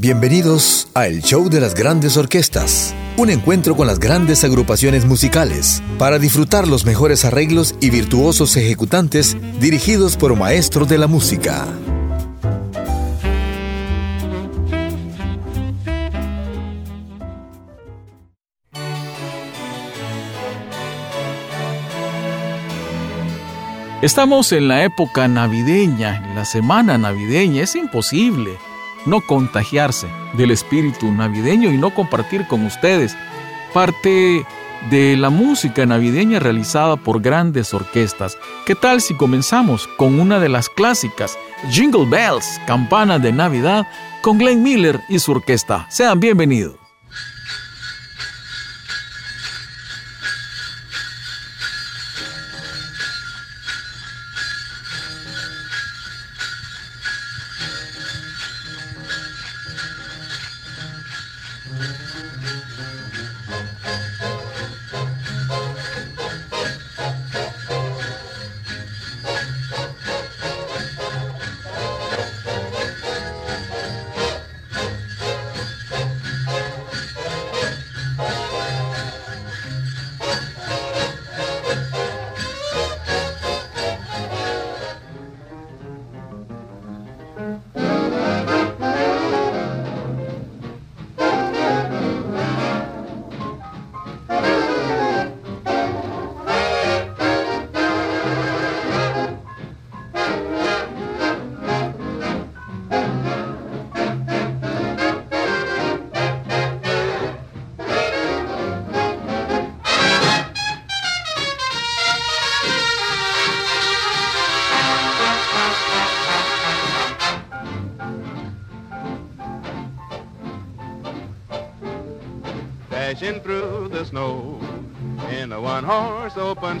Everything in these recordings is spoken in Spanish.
Bienvenidos a El Show de las Grandes Orquestas, un encuentro con las grandes agrupaciones musicales para disfrutar los mejores arreglos y virtuosos ejecutantes dirigidos por maestros de la música. Estamos en la época navideña, en la semana navideña, es imposible no contagiarse del espíritu navideño y no compartir con ustedes parte de la música navideña realizada por grandes orquestas. ¿Qué tal si comenzamos con una de las clásicas, Jingle Bells, Campana de Navidad, con Glenn Miller y su orquesta? Sean bienvenidos.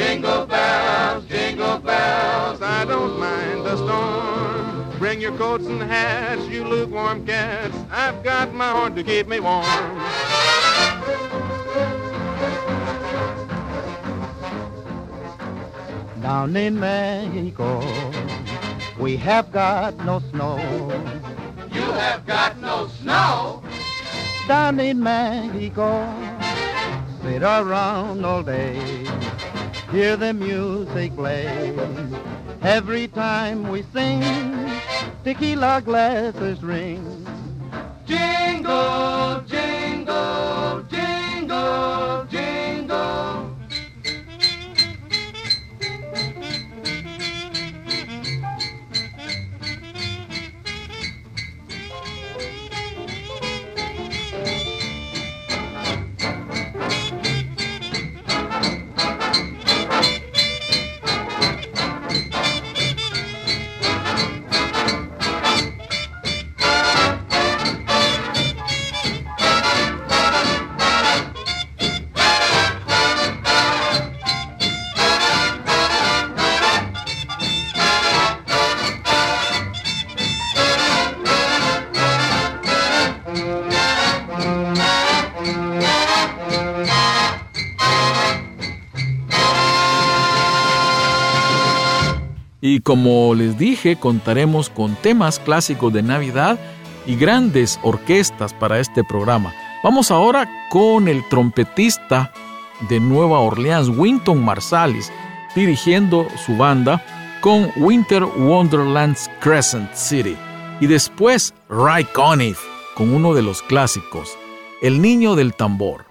Jingle bells, jingle bells, I don't mind the storm. Bring your coats and hats, you lukewarm cats. I've got my horn to keep me warm. Down in Mexico, we have got no snow. You have got no snow. Down in Mexico, sit around all day, hear the music play. Every time we sing, tequila glasses ring. Jingle, jingle, Y como les dije, contaremos con temas clásicos de Navidad y grandes orquestas para este programa. Vamos ahora con el trompetista de Nueva Orleans, Winton Marsalis. dirigiendo su banda con Winter Wonderland's Crescent City. Y después Ray Conniff con uno de los clásicos, El Niño del Tambor.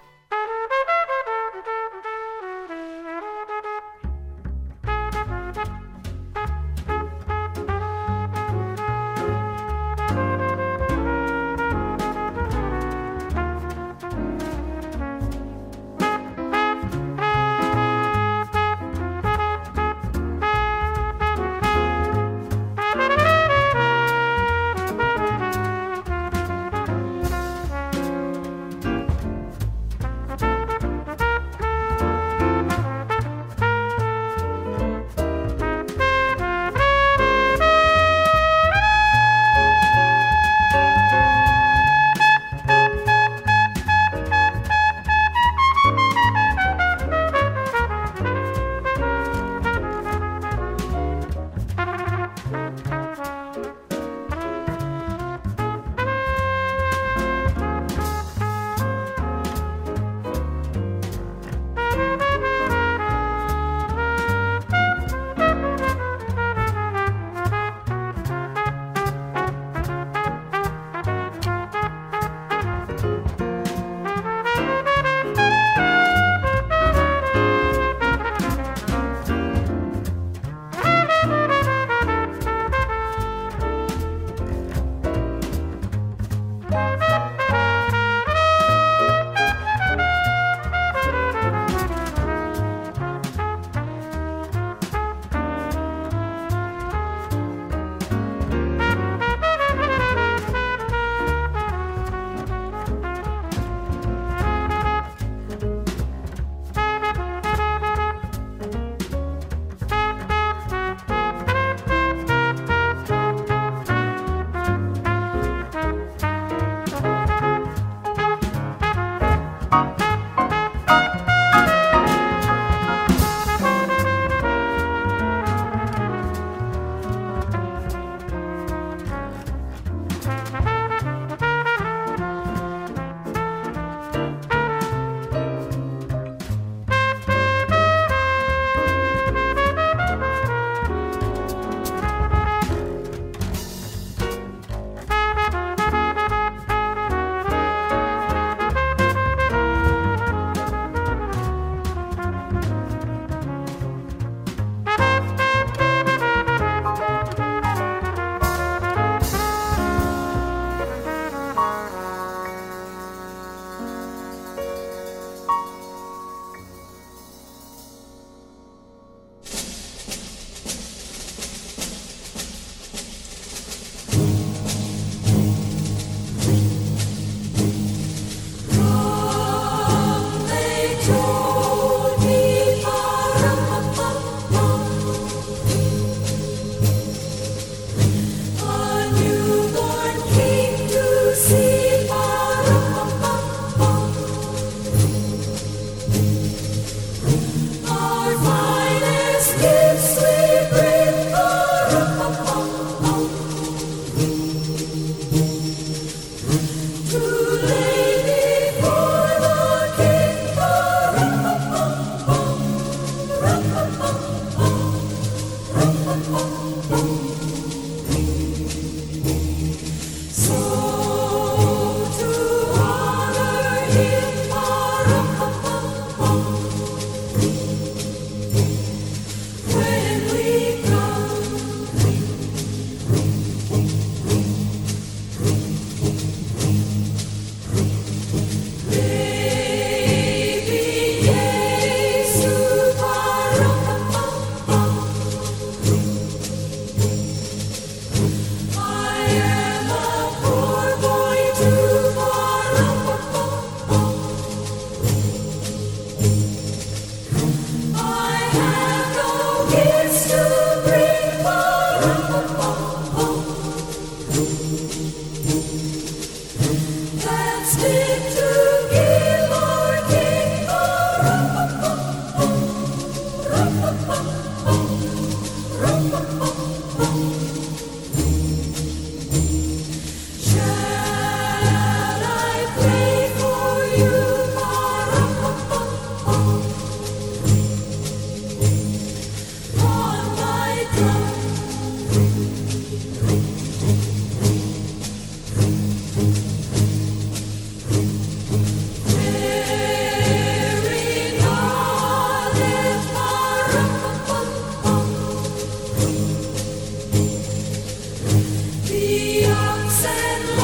the ups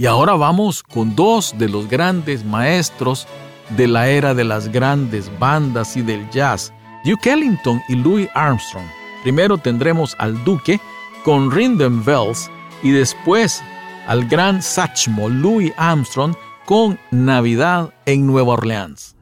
Y ahora vamos con dos de los grandes maestros de la era de las grandes bandas y del jazz, Duke Ellington y Louis Armstrong. Primero tendremos al Duque con Rhythm Bells y después al gran Satchmo Louis Armstrong con Navidad en Nueva Orleans.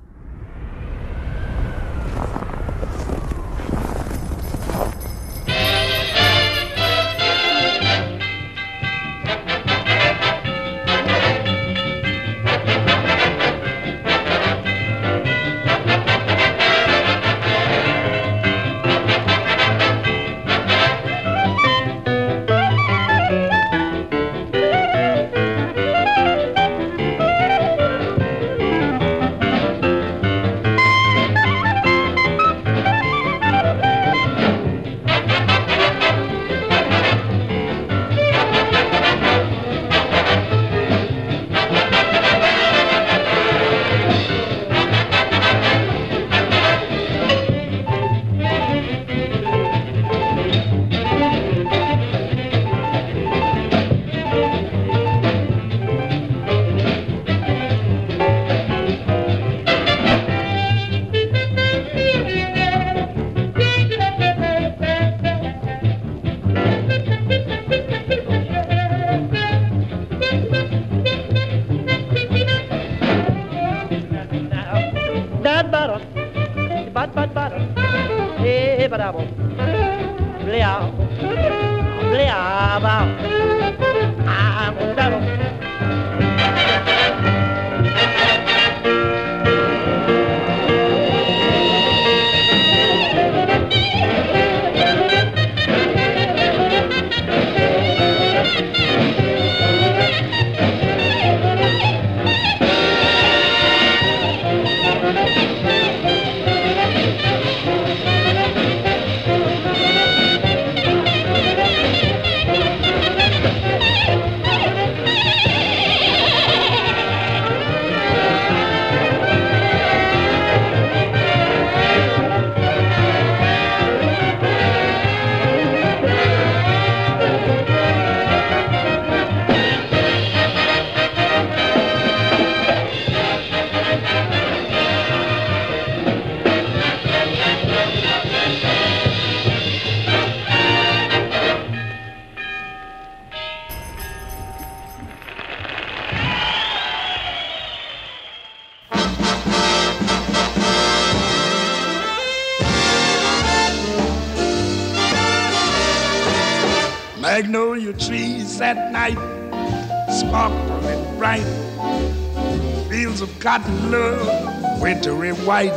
Magnolia trees at night sparkle and bright. Fields of cotton love, wintry white.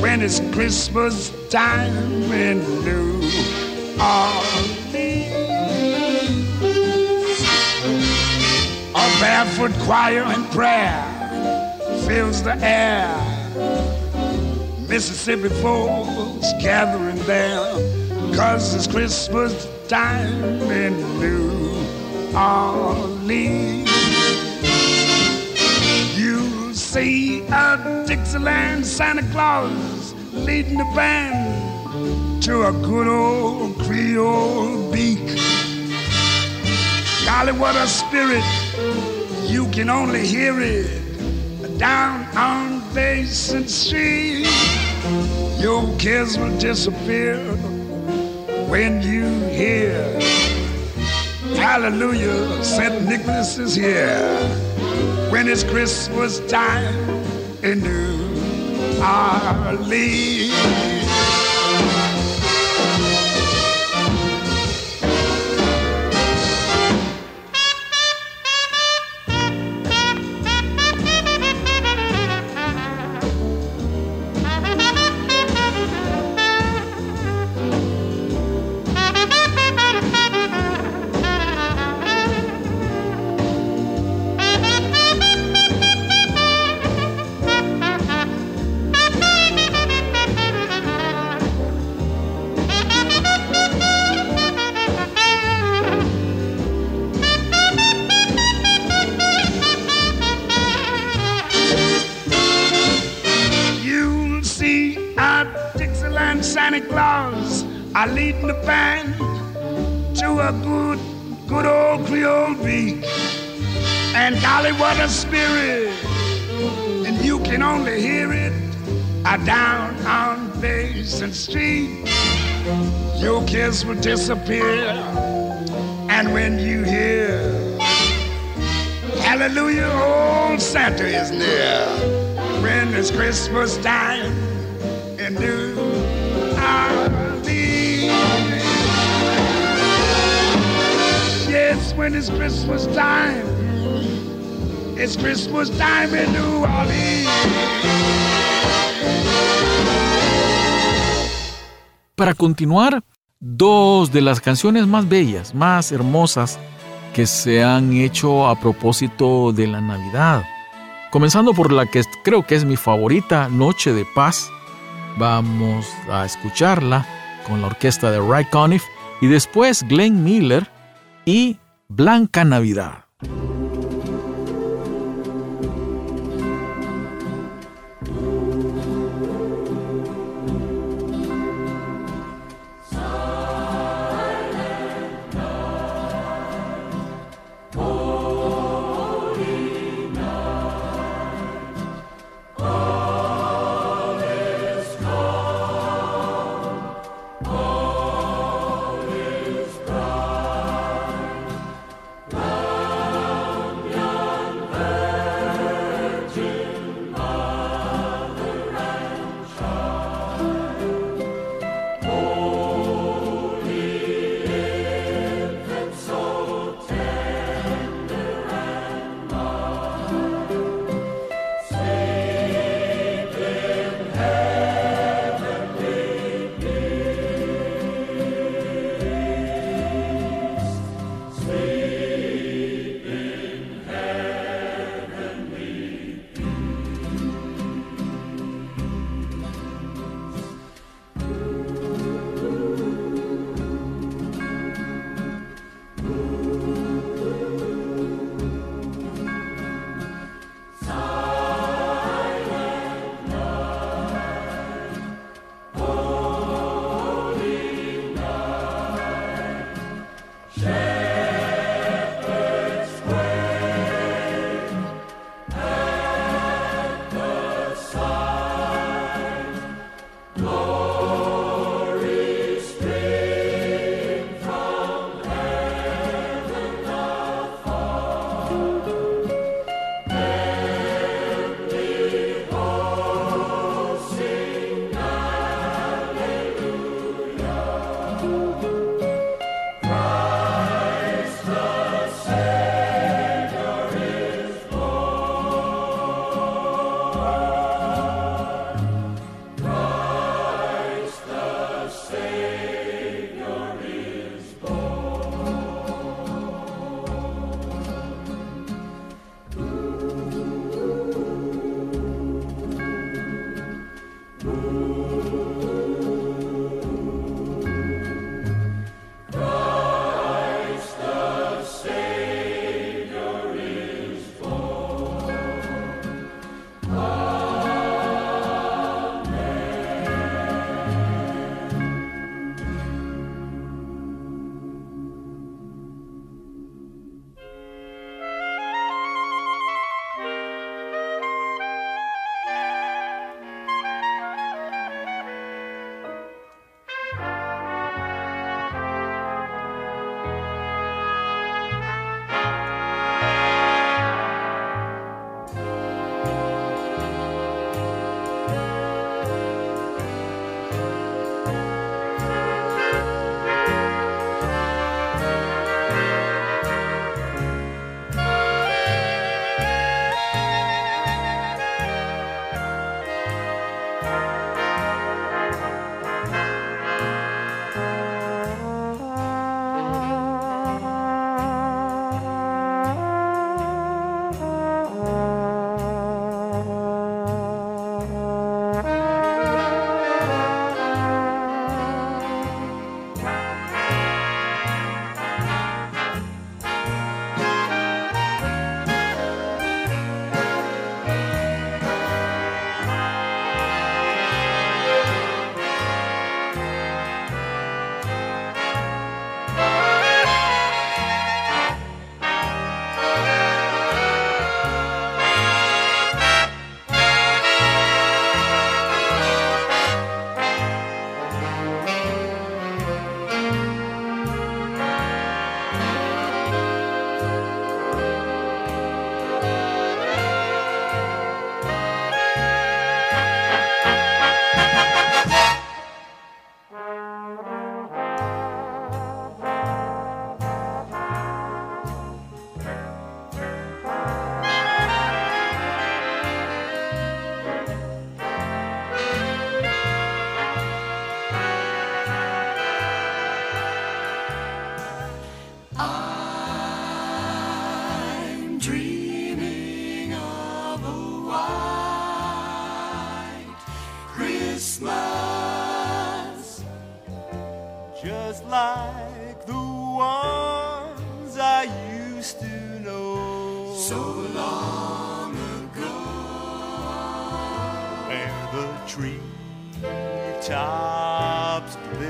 When it's Christmas time in New Orleans. A barefoot choir and prayer fills the air. Mississippi folks gathering there, cause it's Christmas time in New Orleans. You'll see a Dixieland Santa Claus leading the band to a good old Creole beak. Golly, what a spirit! You can only hear it down on Basin Street. Your kids will disappear when you hear Hallelujah, St. Nicholas is here. When it's Christmas time in New Orleans. Leading the band to a good, good old Creole beat. And golly, what a spirit. And you can only hear it down on Basin Street. Your kiss will disappear. And when you hear, Hallelujah, old Santa is near. When it's Christmas time when it's Christmas time. It's Christmas time in New Orleans. Para continuar, dos de las canciones más bellas, más hermosas que se han hecho a propósito de la Navidad. Comenzando por la que creo que es mi favorita, Noche de Paz. Vamos a escucharla con la orquesta de Ray Conniff y después Glenn Miller y Blanca Navidad. Thank.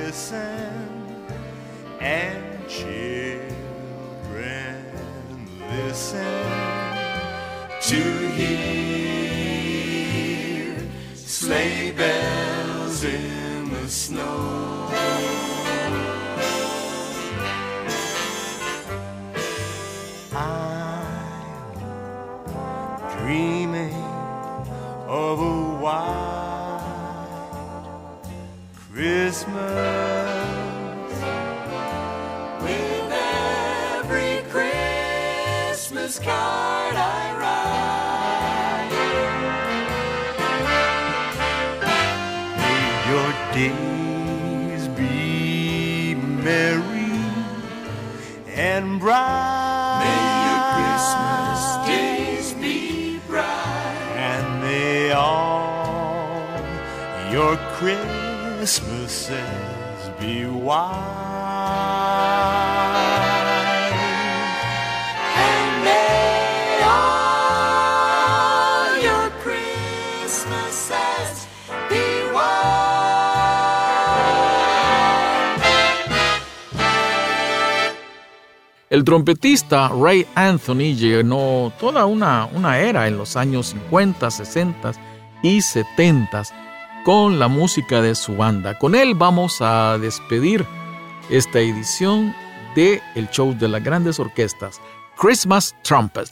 Tops glisten and children listen to hear sleigh bells in the snow. Days be merry and bright. May your Christmas days be bright. And may all your Christmases be white. El trompetista Ray Anthony llenó toda una, una era en los años 50, 60 y 70 con la música de su banda. Con él vamos a despedir esta edición de el show de las grandes orquestas, Christmas Trumpet.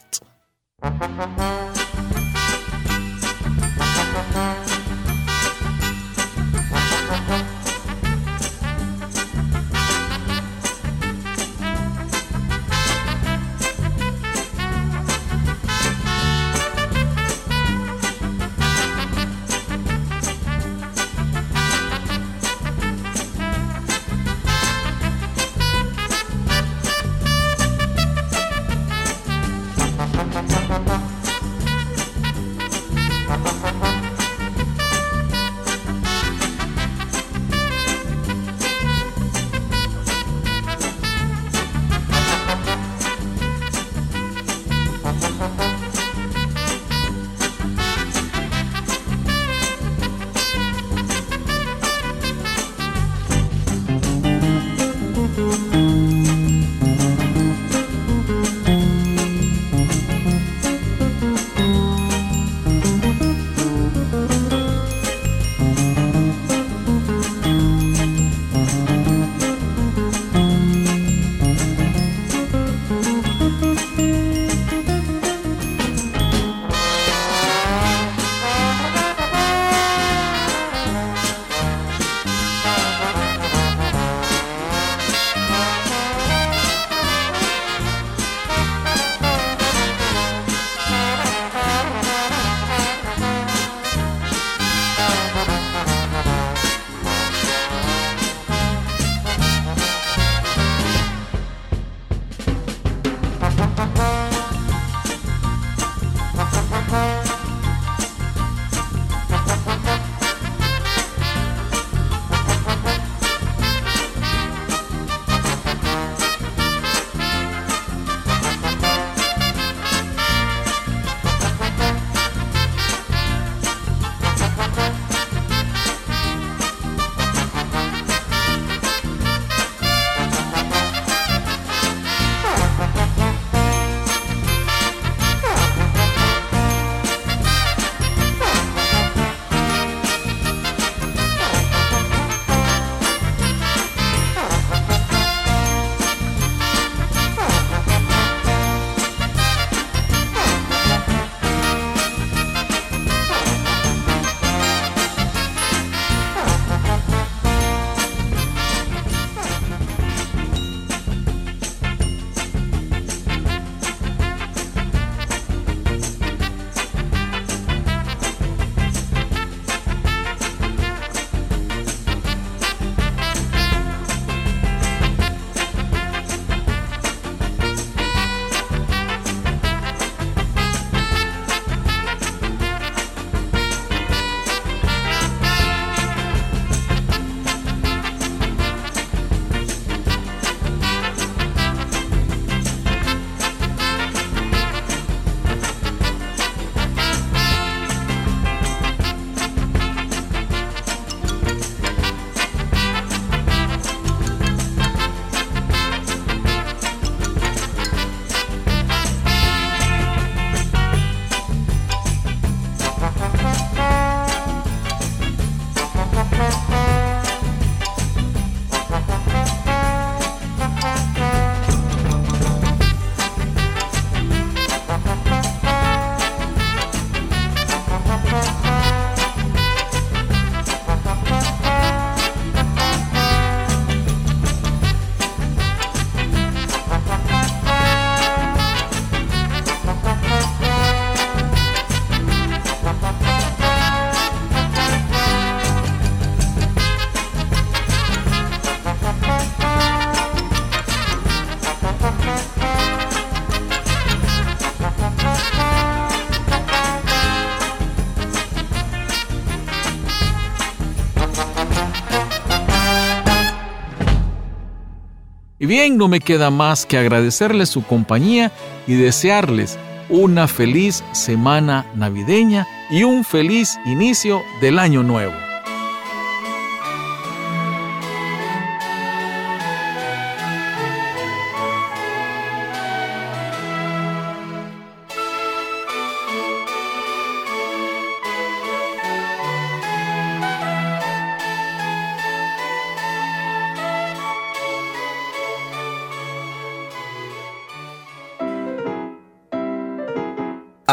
Bien, no me queda más que agradecerles su compañía y desearles una feliz semana navideña y un feliz inicio del año nuevo.